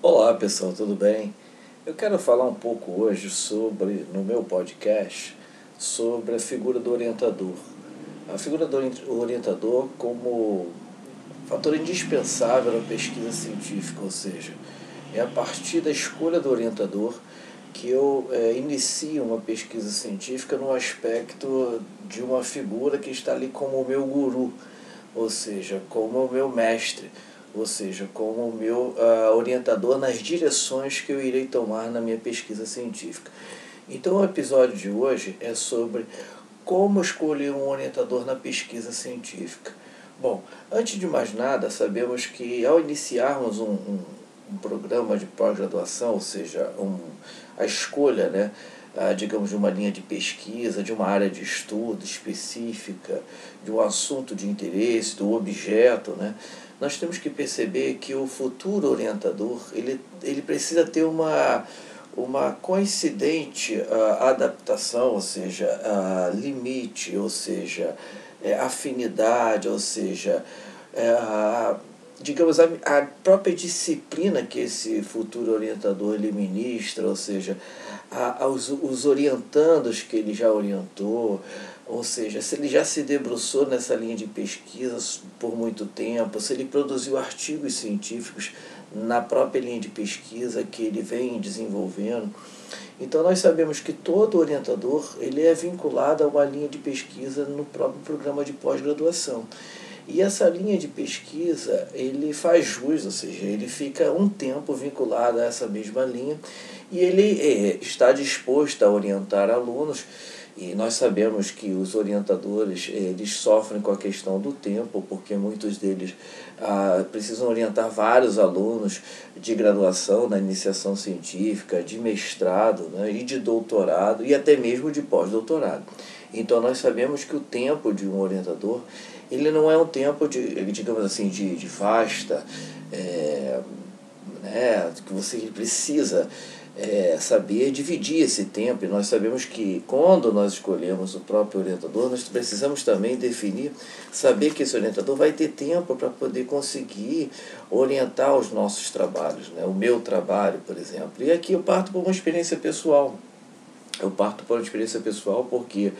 Olá pessoal, tudo bem? Eu quero falar um pouco hoje sobre, no meu podcast, sobre a figura do orientador. A figura do orientador como fator indispensável na pesquisa científica, ou seja, é a partir da escolha do orientador que eu é, inicio uma pesquisa científica no aspecto de uma figura que está ali como o meu guru, ou seja, como o meu mestre ou seja, como o meu uh, orientador nas direções que eu irei tomar na minha pesquisa científica. Então, o episódio de hoje é sobre como escolher um orientador na pesquisa científica. Bom, antes de mais nada, sabemos que ao iniciarmos um, um, um programa de pós-graduação, ou seja, um, a escolha, né, uh, digamos, de uma linha de pesquisa, de uma área de estudo específica, de um assunto de interesse, do objeto, né, nós temos que perceber que o futuro orientador ele, ele precisa ter uma, uma coincidente uh, adaptação, ou seja, uh, limite, ou seja, é, afinidade, ou seja, é, digamos, a, a própria disciplina que esse futuro orientador ele ministra, ou seja, a, os, os orientandos que ele já orientou, ou seja, se ele já se debruçou nessa linha de pesquisas por muito tempo, se ele produziu artigos científicos na própria linha de pesquisa que ele vem desenvolvendo. Então nós sabemos que todo orientador ele é vinculado a uma linha de pesquisa no próprio programa de pós-graduação. E essa linha de pesquisa ele faz jus, ou seja, ele fica um tempo vinculado a essa mesma linha e ele é, está disposto a orientar alunos e nós sabemos que os orientadores eles sofrem com a questão do tempo, porque muitos deles ah, precisam orientar vários alunos de graduação na iniciação científica, de mestrado né, e de doutorado e até mesmo de pós-doutorado. Então nós sabemos que o tempo de um orientador ele não é um tempo de, digamos assim, de, de vasta, é, né, que você precisa é, saber dividir esse tempo. E nós sabemos que quando nós escolhemos o próprio orientador, nós precisamos também definir, saber que esse orientador vai ter tempo para poder conseguir orientar os nossos trabalhos, né? o meu trabalho, por exemplo. E aqui eu parto por uma experiência pessoal. Eu parto por uma experiência pessoal porque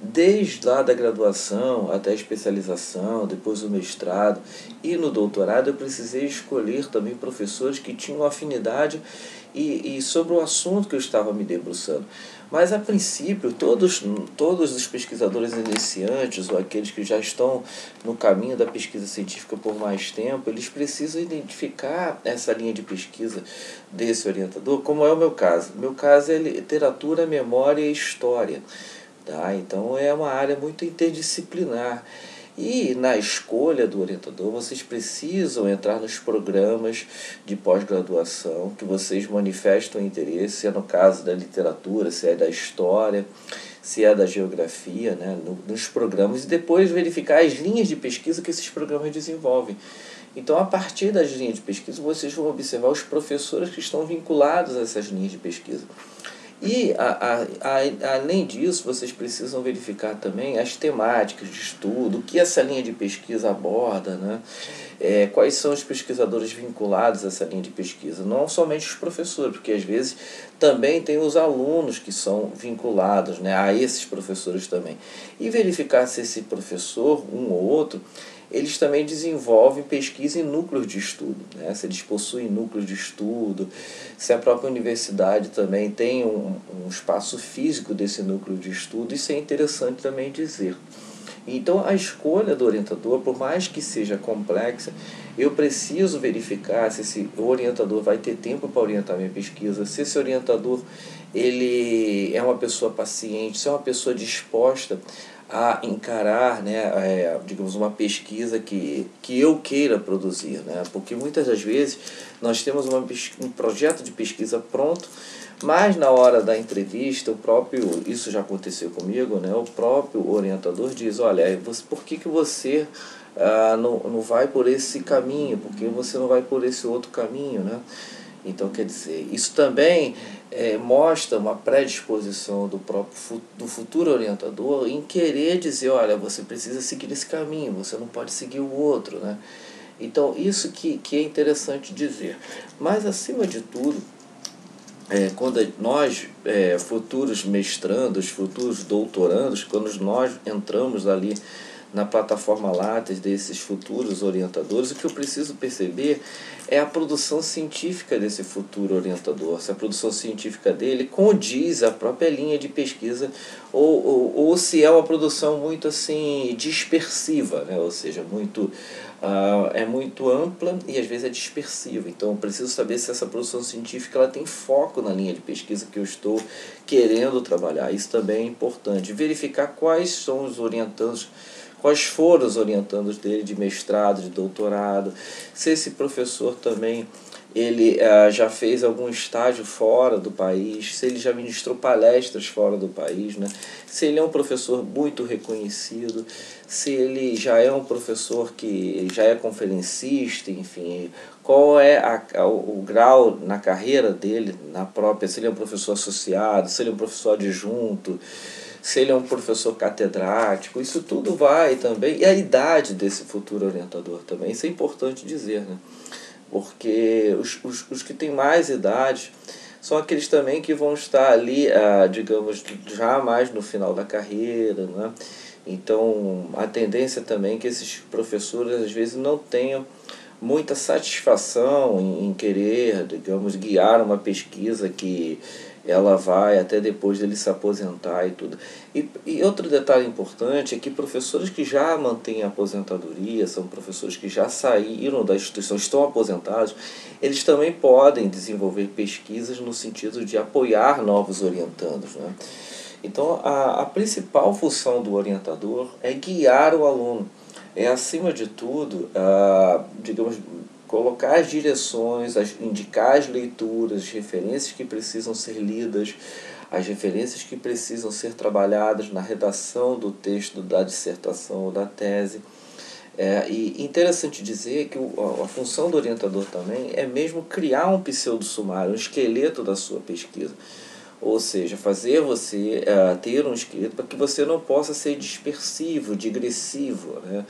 desde lá da graduação até a especialização, depois o mestrado e no doutorado, eu precisei escolher também professores que tinham afinidade e, e sobre o assunto que eu estava me debruçando. Mas, a princípio, todos, todos os pesquisadores iniciantes ou aqueles que já estão no caminho da pesquisa científica por mais tempo, eles precisam identificar essa linha de pesquisa desse orientador, como é o meu caso. Meu caso é literatura, memória e história. Tá? Então, é uma área muito interdisciplinar. E na escolha do orientador, vocês precisam entrar nos programas de pós-graduação que vocês manifestam interesse, se é no caso da literatura, se é da história, se é da geografia, né, nos programas, e depois verificar as linhas de pesquisa que esses programas desenvolvem. Então, a partir das linhas de pesquisa, vocês vão observar os professores que estão vinculados a essas linhas de pesquisa. E, a, a, a, além disso, vocês precisam verificar também as temáticas de estudo, o que essa linha de pesquisa aborda, né? É, quais são os pesquisadores vinculados a essa linha de pesquisa. Não somente os professores, porque às vezes também tem os alunos que são vinculados né, a esses professores também. E verificar se esse professor, um ou outro, eles também desenvolvem pesquisa em núcleos de estudo, né? se eles possuem núcleos de estudo, se a própria universidade também tem um, um espaço físico desse núcleo de estudo, isso é interessante também dizer. Então, a escolha do orientador, por mais que seja complexa, eu preciso verificar se esse orientador vai ter tempo para orientar minha pesquisa, se esse orientador ele é uma pessoa paciente, se é uma pessoa disposta a encarar, né, é, digamos, uma pesquisa que, que eu queira produzir, né? porque muitas das vezes nós temos uma, um projeto de pesquisa pronto, mas na hora da entrevista, o próprio, isso já aconteceu comigo, né, o próprio orientador diz, olha, você, por que, que você ah, não, não vai por esse caminho, por que você não vai por esse outro caminho, né? Então, quer dizer, isso também é, mostra uma predisposição do próprio do futuro orientador em querer dizer, olha, você precisa seguir esse caminho, você não pode seguir o outro, né? Então, isso que, que é interessante dizer. Mas, acima de tudo, é, quando nós, é, futuros mestrandos, futuros doutorandos, quando nós entramos ali na plataforma Lattes desses futuros orientadores, o que eu preciso perceber é a produção científica desse futuro orientador, se a produção científica dele condiz a própria linha de pesquisa ou, ou, ou se é uma produção muito assim dispersiva, né? ou seja, muito Uh, é muito ampla e às vezes é dispersiva. Então eu preciso saber se essa produção científica ela tem foco na linha de pesquisa que eu estou querendo trabalhar. Isso também é importante. Verificar quais são os orientandos quais foram os orientandos dele de mestrado, de doutorado, se esse professor também ele uh, já fez algum estágio fora do país, se ele já ministrou palestras fora do país, né? se ele é um professor muito reconhecido, se ele já é um professor que já é conferencista, enfim, qual é a, o, o grau na carreira dele, na própria, se ele é um professor associado, se ele é um professor adjunto, se ele é um professor catedrático, isso tudo vai também, e a idade desse futuro orientador também, isso é importante dizer, né? porque os, os, os que têm mais idade são aqueles também que vão estar ali, ah, digamos, já mais no final da carreira, né? Então, a tendência também é que esses professores às vezes não tenham muita satisfação em, em querer, digamos, guiar uma pesquisa que ela vai até depois dele se aposentar e tudo. E, e outro detalhe importante é que professores que já mantêm a aposentadoria, são professores que já saíram da instituição, estão aposentados, eles também podem desenvolver pesquisas no sentido de apoiar novos orientandos. Né? Então, a, a principal função do orientador é guiar o aluno. É, acima de tudo, a, digamos, colocar as direções, as, indicar as leituras, as referências que precisam ser lidas, as referências que precisam ser trabalhadas na redação do texto da dissertação ou da tese. É, e interessante dizer que o, a, função do orientador também é mesmo criar um pseudo-sumário, um esqueleto da sua pesquisa. Ou seja, fazer você uh, ter um esqueleto para que você não possa ser dispersivo, digressivo. Né?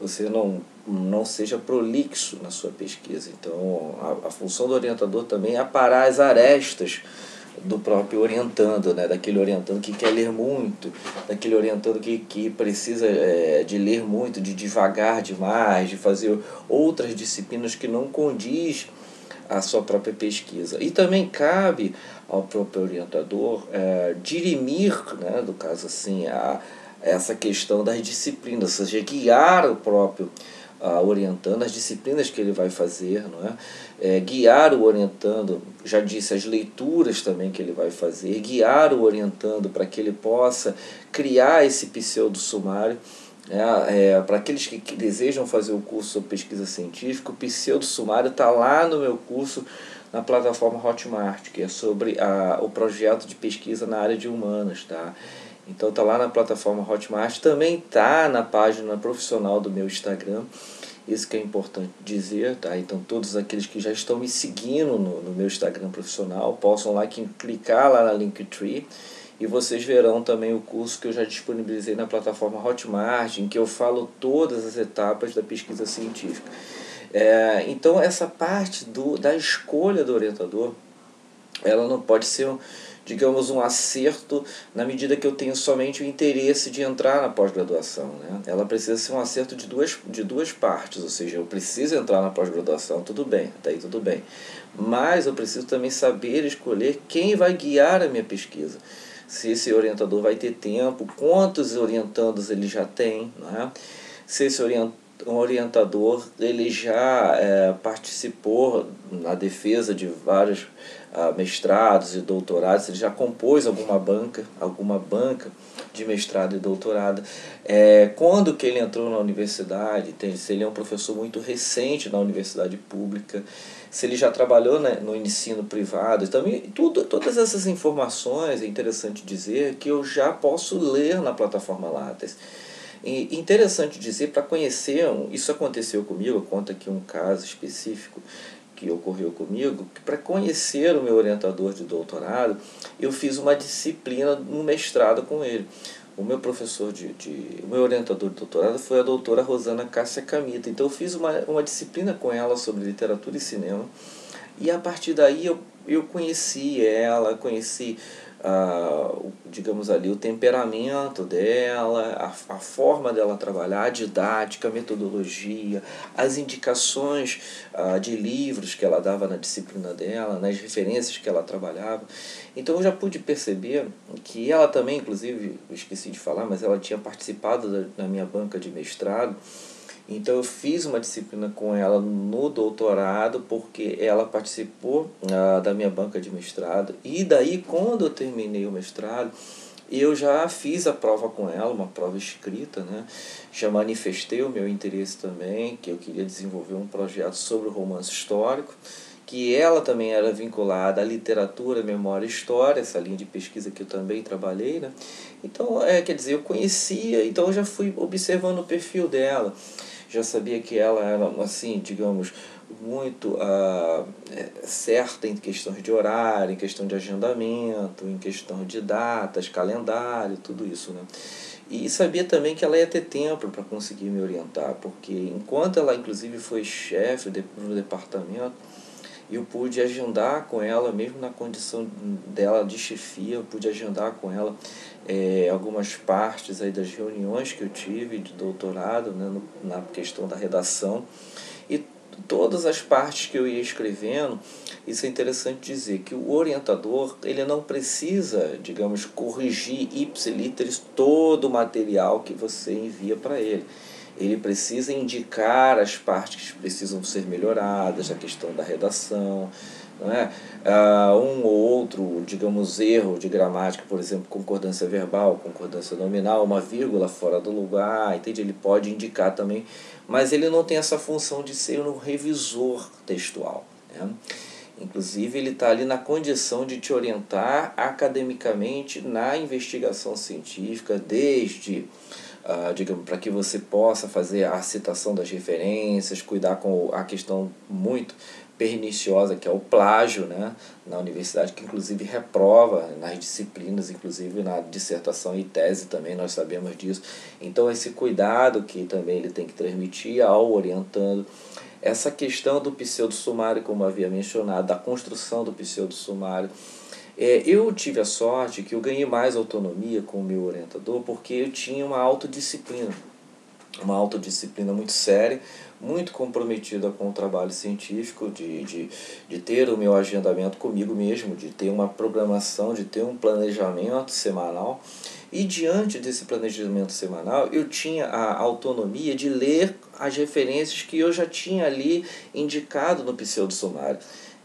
você não, não seja prolixo na sua pesquisa. Então, a, a função do orientador também é aparar as arestas do próprio orientando, né? daquele orientando que quer ler muito, daquele orientando que, que precisa é, de ler muito, de devagar demais, de fazer outras disciplinas que não condiz à sua própria pesquisa. E também cabe ao próprio orientador é, dirimir, né? do caso assim, a, essa questão das disciplinas, ou seja, guiar o próprio orientando, as disciplinas que ele vai fazer, não é? é? guiar o orientando, já disse, as leituras também que ele vai fazer, guiar o orientando para que ele possa criar esse pseudo-sumário. É, é, para aqueles que, que, desejam fazer o curso sobre pesquisa científica, o pseudo-sumário está lá no meu curso na plataforma Hotmart, que é sobre a, o projeto de pesquisa na área de humanas. Tá? Então tá lá na plataforma Hotmart, também tá na página profissional do meu Instagram. Isso que é importante dizer, tá? Então todos aqueles que já estão me seguindo no, no meu Instagram profissional possam lá que clicar lá na Linktree e vocês verão também o curso que eu já disponibilizei na plataforma Hotmart, em que eu falo todas as etapas da pesquisa científica. É, então essa parte do, da escolha do orientador, ela não pode ser digamos, um acerto na medida que eu tenho somente o interesse de entrar na pós-graduação. Né? Ela precisa ser um acerto de duas, de duas partes, ou seja, eu preciso entrar na pós-graduação, tudo bem, até aí tudo bem. Mas eu preciso também saber escolher quem vai guiar a minha pesquisa. Se esse orientador vai ter tempo, quantos orientandos ele já tem, né? se esse orientador ele já é, participou na defesa de vários uh, mestrados e doutorados, ele já compôs alguma banca, alguma banca de mestrado e doutorado. É, quando que ele entrou na universidade, tem, se ele é um professor muito recente na universidade pública, se ele já trabalhou né, no ensino privado, também tudo, todas essas informações é interessante dizer que eu já posso ler na plataforma Lattes. E interessante dizer, para conhecer, isso aconteceu comigo, conta aqui um caso específico, que ocorreu comigo, que para conhecer o meu orientador de doutorado, eu fiz uma disciplina no mestrado com ele. o meu professor de, de. O meu orientador de doutorado foi a doutora Rosana Cássia Camita. Então eu fiz uma, uma disciplina com ela sobre literatura e cinema. E a partir daí eu, eu conheci ela, conheci ah, digamos ali, o temperamento dela, a, a forma dela trabalhar, a didática, a metodologia, as indicações ah, de livros que ela dava na disciplina dela, nas referências que ela trabalhava. Então eu já pude perceber que ela também, inclusive, esqueci de falar, mas ela tinha participado da, na minha banca de mestrado então eu fiz uma disciplina com ela no doutorado, porque ela participou ah, da minha banca de mestrado. E daí, quando eu terminei o mestrado, eu já fiz a prova com ela, uma prova escrita, né? Já manifestei o meu interesse também, que eu queria desenvolver um projeto sobre o romance histórico, que ela também era vinculada à literatura, memória e história, essa linha de pesquisa que eu também trabalhei, né? Então, é, quer dizer, eu conhecia, então eu já fui observando o perfil dela já sabia que ela era, assim, digamos, muito uh, certa em questões de horário, em questão de agendamento, em questão de datas, calendário, tudo isso, né? E sabia também que ela ia ter tempo para conseguir me orientar, porque enquanto ela, inclusive, foi chefe do departamento, eu pude agendar com ela, mesmo na condição dela de chefia, eu pude agendar com ela é, algumas partes aí das reuniões que eu tive de doutorado né, no, na questão da redação. E todas as partes que eu ia escrevendo, isso é interessante dizer que o orientador ele não precisa, digamos, corrigir ipsiliteris todo o material que você envia para ele ele precisa indicar as partes que precisam ser melhoradas, a questão da redação, é? Uh, um ou outro, digamos, erro de gramática, por exemplo, concordância verbal, concordância nominal, uma vírgula fora do lugar, entende? Ele pode indicar também, mas ele não tem essa função de ser um revisor textual. Né? Inclusive, ele está ali na condição de te orientar academicamente na investigação científica, desde uh, digamos, para que você possa fazer a citação das referências, cuidar com a questão muito perniciosa que é o plágio né, na universidade, que inclusive reprova nas disciplinas, inclusive na dissertação e tese também, nós sabemos disso. Então, esse cuidado que também ele tem que transmitir ao orientando. Essa questão do pseudo-sumário, como havia mencionado, da construção do pseudo-sumário, é, eu tive a sorte que eu ganhei mais autonomia com o meu orientador porque eu tinha uma autodisciplina, uma autodisciplina muito séria, muito comprometida com o trabalho científico, de, de, de ter o meu agendamento comigo mesmo, de ter uma programação, de ter um planejamento semanal. E diante desse planejamento semanal, eu tinha a autonomia de ler as referências que eu já tinha ali indicado no pseudo-sumário.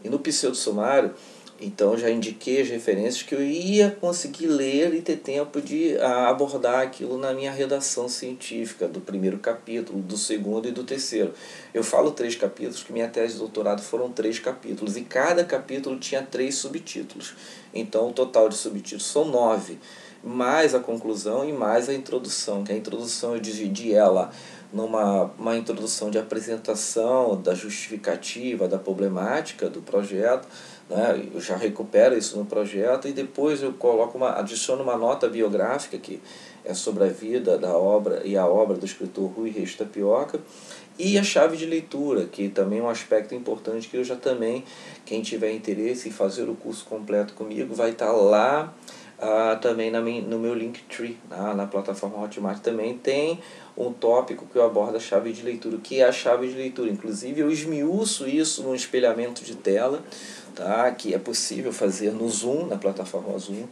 E no pseudo-sumário, então já indiquei as referências que eu ia conseguir ler e ter tempo de ah, abordar aquilo na minha redação científica, do primeiro capítulo, do segundo e do terceiro. Eu falo três capítulos, que minha tese de doutorado foram três capítulos, e cada capítulo tinha três subtítulos. Então o total de subtítulos são nove, mais a conclusão e mais a introdução, que a introdução eu dividi ela numa uma introdução de apresentação da justificativa, da problemática do projeto, né? eu já recupero isso no projeto e depois eu coloco uma, adiciono uma nota biográfica que é sobre a vida da obra e a obra do escritor Rui Reis Tapioca e a chave de leitura, que também é um aspecto importante que eu já também, quem tiver interesse em fazer o curso completo comigo, vai estar lá ah, também na minha, no meu Linktree, na, na plataforma Hotmart também tem um tópico que eu abordo a chave de leitura, que é a chave de leitura. Inclusive eu esmiuço isso no espelhamento de tela, tá? que é possível fazer no Zoom, na plataforma Zoom,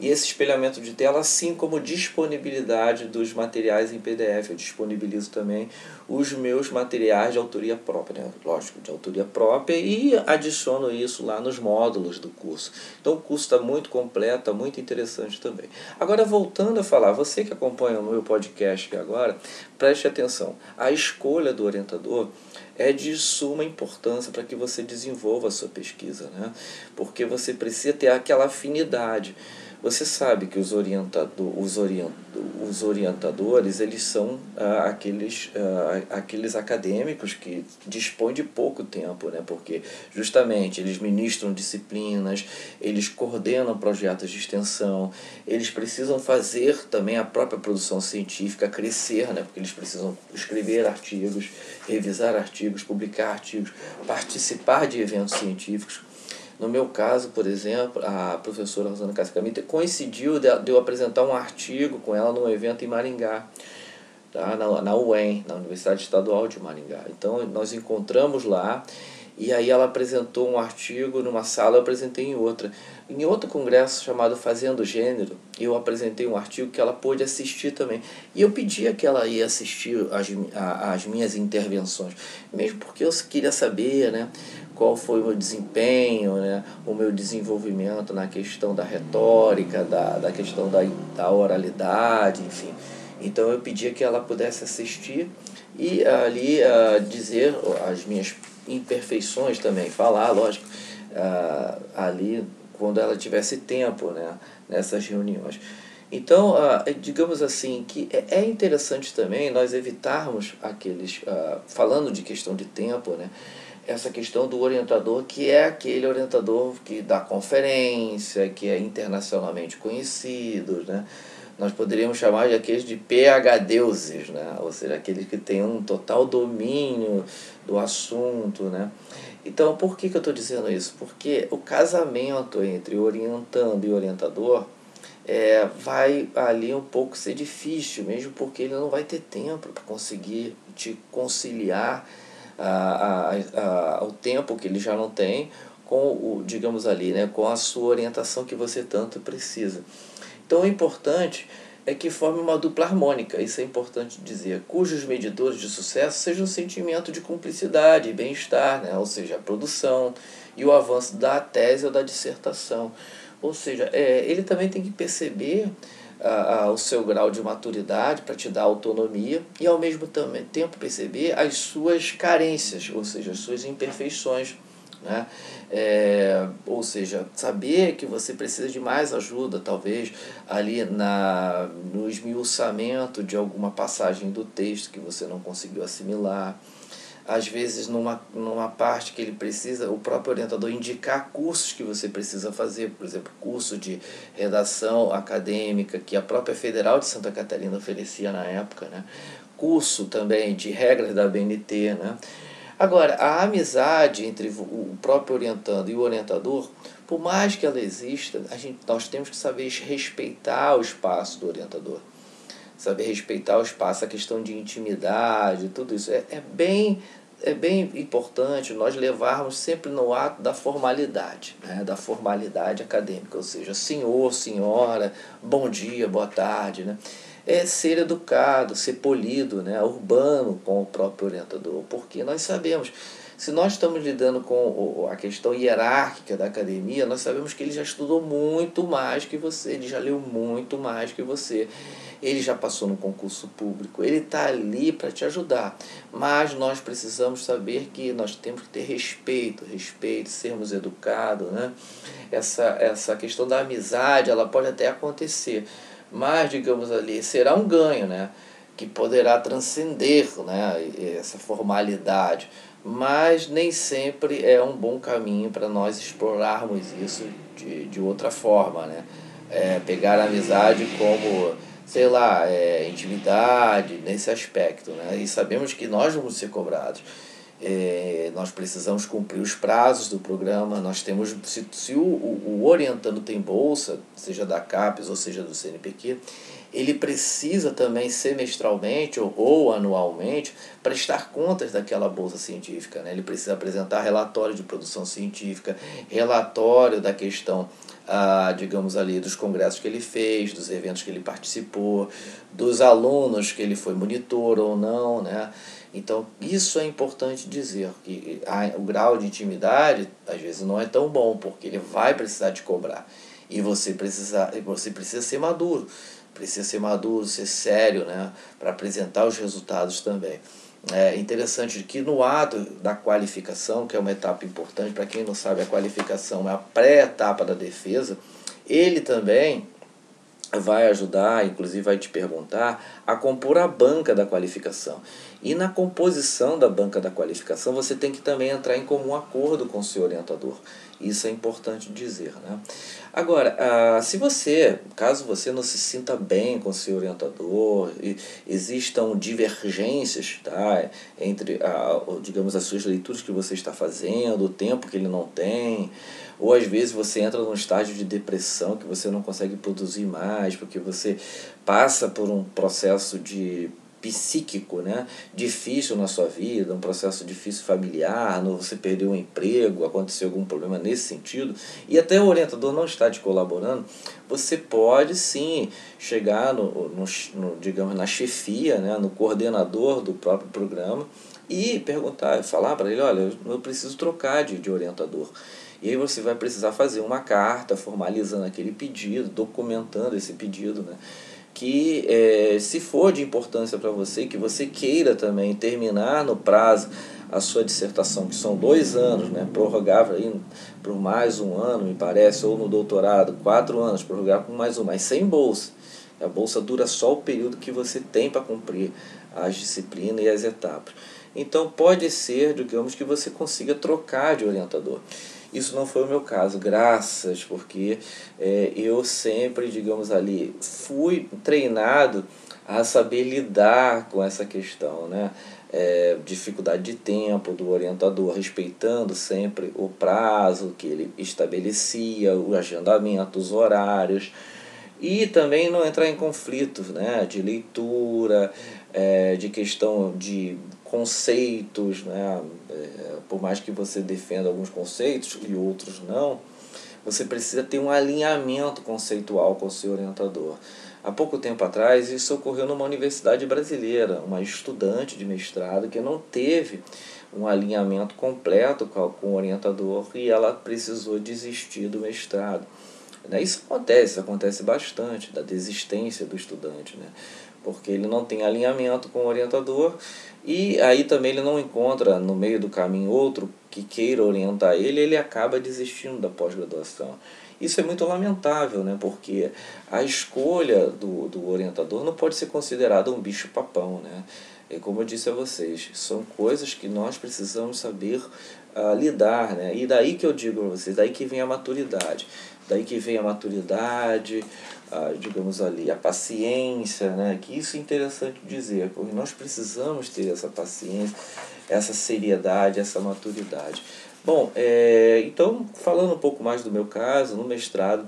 e esse espelhamento de tela, assim como disponibilidade dos materiais em PDF. Eu disponibilizo também os meus materiais de autoria própria, né? lógico, de autoria própria, e adiciono isso lá nos módulos do curso. Então o curso está muito completo, está muito interessante também. Agora, voltando a falar, você que acompanha o meu podcast agora, preste atenção. A escolha do orientador é de suma importância para que você desenvolva a sua pesquisa, né? porque você precisa ter aquela afinidade. Você sabe que os, orientado, os, orient, os orientadores eles são ah, aqueles, ah, aqueles acadêmicos que dispõem de pouco tempo, né? porque justamente eles ministram disciplinas, eles coordenam projetos de extensão, eles precisam fazer também a própria produção científica crescer, né? porque eles precisam escrever artigos, revisar artigos, publicar artigos, participar de eventos científicos. No meu caso, por exemplo, a professora Rosana Cascamita coincidiu de, eu apresentar um artigo com ela num evento em Maringá, tá? na, na UEM, na Universidade Estadual de Maringá. Então, nós encontramos lá e aí ela apresentou um artigo numa sala, eu apresentei em outra. Em outro congresso chamado Fazendo Gênero, eu apresentei um artigo que ela pôde assistir também. E eu pedia que ela ia assistir as, as minhas intervenções, mesmo porque eu queria saber né, qual foi o meu desempenho, né, o meu desenvolvimento na questão da retórica, da, da questão da, da oralidade, enfim. Então eu pedia que ela pudesse assistir e ali uh, dizer as minhas imperfeições também, falar, lógico, uh, ali quando ela tivesse tempo né, nessas reuniões. Então, uh, digamos assim, que é, é interessante também nós evitarmos aqueles, falando de questão de tempo, né, essa questão do orientador, que é aquele orientador que dá conferência, que é internacionalmente conhecido, né? Nós poderíamos chamar de aqueles de PHDeuses, né? ou seja, aqueles que têm um total domínio do assunto. Né? Então, por que, que eu estou dizendo isso? Porque o casamento entre orientando e orientador é, vai ali um pouco ser difícil, mesmo porque ele não vai ter tempo para conseguir te conciliar a, a, a, o tempo que ele já não tem com o, digamos ali, né, com a sua orientação que você tanto precisa. Então, o importante é que forme uma dupla harmônica, isso é importante dizer, cujos medidores de sucesso sejam o sentimento de cumplicidade e bem-estar, né? ou seja, a produção e o avanço da tese ou da dissertação. Ou seja, é, ele também tem que perceber a, o seu grau de maturidade para te dar autonomia e ao mesmo tempo perceber as suas carências, ou seja, as suas imperfeições. Né? É, ou seja, saber que você precisa de mais ajuda, talvez ali na, no esmiuçamento de alguma passagem do texto que você não conseguiu assimilar às vezes numa, numa parte que ele precisa, o próprio orientador indicar cursos que você precisa fazer, por exemplo, curso de redação acadêmica que a própria Federal de Santa Catarina oferecia na época, né? curso também de regras da BNT. Né? Agora, a amizade entre o próprio orientando e o orientador, por mais que ela exista, a gente, nós temos que saber respeitar o espaço do orientador saber respeitar o espaço, a questão de intimidade, tudo isso. É, é, bem, é bem importante nós levarmos sempre no ato da formalidade, né? da formalidade acadêmica, ou seja, senhor, senhora, bom dia, boa tarde. Né? É ser educado, ser polido, né? urbano com o próprio orientador, porque nós sabemos se nós estamos lidando com a questão hierárquica da academia, nós sabemos que ele já estudou muito mais que você, ele já leu muito mais que você ele já passou no concurso público, ele está ali para te ajudar. Mas nós precisamos saber que nós temos que ter respeito, respeito, sermos educados. Né? Essa, essa questão da amizade, ela pode até acontecer, mas, digamos ali, será um ganho, né? que poderá transcender né? essa formalidade. Mas nem sempre é um bom caminho para nós explorarmos isso de, de outra forma. Né? É, pegar a amizade como sei lá, é, intimidade nesse aspecto. Né? E sabemos que nós vamos ser cobrados. É, nós precisamos cumprir os prazos do programa. Nós temos, se, se o, o, orientando tem bolsa, seja da CAPES ou seja do CNPq, ele precisa também semestralmente ou, ou anualmente prestar contas daquela bolsa científica. Né? Ele precisa apresentar relatório de produção científica, relatório da questão ah, digamos ali, dos congressos que ele fez, dos eventos que ele participou, dos alunos que ele foi monitor ou não, né? Então, isso é importante dizer, que o grau de intimidade, às vezes, não é tão bom, porque ele vai precisar te cobrar. E você precisa, você precisa ser maduro, precisa ser maduro, ser sério, né? Para apresentar os resultados também. É interessante que no ato da qualificação, que é uma etapa importante, para quem não sabe, a qualificação é a pré-etapa da defesa, Ele também vai ajudar, inclusive vai te perguntar, a compor a banca da qualificação. E na composição da banca da qualificação, você tem que também entrar em comum acordo com o seu orientador. Isso é importante dizer. Né? Agora, ah, se você, caso você não se sinta bem com seu orientador, e existam divergências tá, entre, a, digamos, as suas leituras que você está fazendo, o tempo que ele não tem, ou às vezes você entra num estágio de depressão que você não consegue produzir mais, porque você passa por um processo de psíquico, né? difícil na sua vida, um processo difícil familiar, você perdeu um emprego, aconteceu algum problema nesse sentido, e até o orientador não está te colaborando, você pode sim chegar no, no, no digamos, na chefia, né? no coordenador do próprio programa e perguntar, falar para ele, olha, eu preciso trocar de, de orientador. E aí você vai precisar fazer uma carta formalizando aquele pedido, documentando esse pedido, né? Que é, se for de importância para você, que você queira também terminar no prazo a sua dissertação, que são dois anos, né, prorrogável aí por mais um ano, me parece, ou no doutorado, quatro anos, prorrogável por mais um, mas sem bolsa. A bolsa dura só o período que você tem para cumprir as disciplinas e as etapas. Então pode ser, digamos, que você consiga trocar de orientador. Isso não foi o meu caso, graças, porque é, eu sempre, digamos ali, fui treinado a saber lidar com essa questão, né? É, dificuldade de tempo do orientador, respeitando sempre o prazo que ele estabelecia, o agendamento, os horários, e também não entrar em conflitos né? de leitura, é, de questão de conceitos, né? É, por mais que você defenda alguns conceitos e outros não, você precisa ter um alinhamento conceitual com o seu orientador. Há pouco tempo atrás, isso ocorreu numa universidade brasileira, uma estudante de mestrado que não teve um alinhamento completo com o orientador e ela precisou desistir do mestrado. Né? Isso acontece, acontece bastante, da desistência do estudante, né? Porque ele não tem alinhamento com o orientador e aí também ele não encontra no meio do caminho outro que queira orientar ele, ele acaba desistindo da pós-graduação. Isso é muito lamentável, né? porque a escolha do, do orientador não pode ser considerada um bicho-papão. Né? E como eu disse a vocês, são coisas que nós precisamos saber uh, lidar. Né? E daí que eu digo a vocês, daí que vem a maturidade. Daí que vem a maturidade, a, digamos ali, a paciência, né? que isso é interessante dizer, porque nós precisamos ter essa paciência, essa seriedade, essa maturidade. Bom, é, então, falando um pouco mais do meu caso, no mestrado,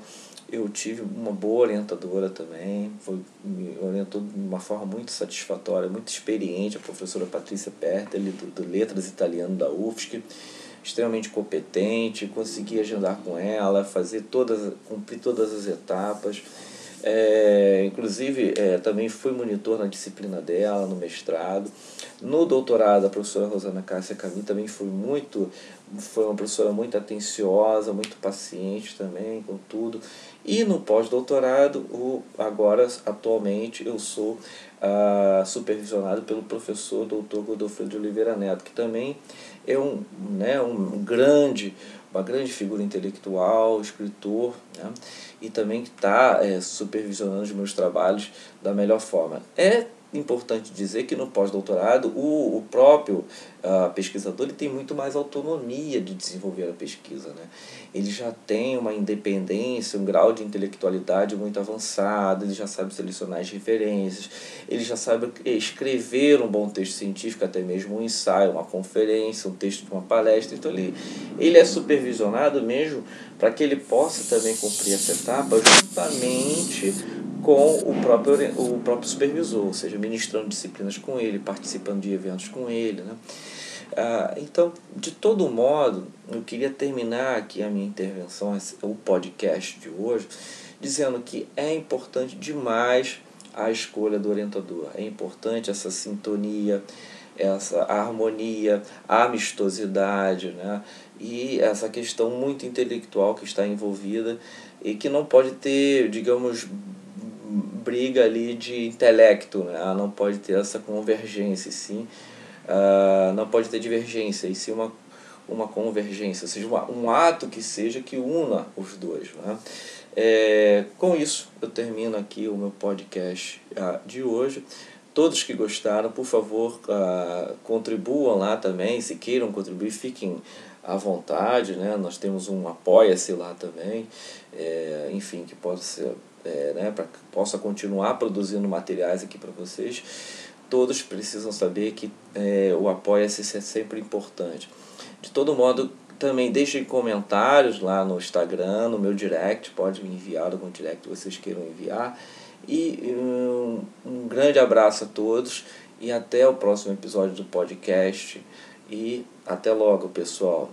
eu tive uma boa orientadora também, foi, me orientou de uma forma muito satisfatória, muito experiente, a professora Patrícia Perteli, do, do Letras Italiano da UFSC, extremamente competente, consegui agendar com ela, fazer todas, cumprir todas as etapas. É, inclusive, é, também fui monitor na disciplina dela, no mestrado. No doutorado, a professora Rosana Cássia Camin também foi muito, foi uma professora muito atenciosa, muito paciente também com tudo. E no pós-doutorado, agora, atualmente, eu sou ah, supervisionado pelo professor doutor Godofredo de Oliveira Neto, que também é um, né, um grande, uma grande figura intelectual, escritor, né, e também está é, supervisionando os meus trabalhos da melhor forma. É importante dizer que no pós-doutorado o, o próprio uh, pesquisador ele tem muito mais autonomia de desenvolver a pesquisa. Né? Ele já tem uma independência, um grau de intelectualidade muito avançado, ele já sabe selecionar as referências, ele já sabe escrever um bom texto científico, até mesmo um ensaio, uma conferência, um texto de uma palestra. Então ele, ele é supervisionado mesmo para que ele possa também cumprir essa etapa juntamente com o próprio, o próprio supervisor, ou seja, ministrando disciplinas com ele, participando de eventos com ele. Né? Ah, então, de todo modo, eu queria terminar aqui a minha intervenção, o podcast de hoje, dizendo que é importante demais a escolha do orientador, é importante essa sintonia, essa harmonia, a amistosidade, né? e essa questão muito intelectual que está envolvida e que não pode ter, digamos, briga ali de intelecto, né? Ah, não pode ter essa convergência, sim, uh, não pode ter divergência, e sim uma, uma convergência, seja um ato que seja que una os dois. Né? É, com isso, eu termino aqui o meu podcast ah, de hoje. Todos que gostaram, por favor, ah, contribuam lá também. Se queiram contribuir, fiquem à vontade. Né? Nós temos um apoia-se lá também. É, enfim, que possa, é, né, para que possa continuar produzindo materiais aqui para vocês. Todos precisam saber que é, o apoia-se é sempre importante. De todo modo, também deixem comentários lá no Instagram, no meu direct, pode me enviar algum direct que vocês queiram enviar. E um, um grande abraço a todos e até o próximo episódio do podcast. E até logo, pessoal.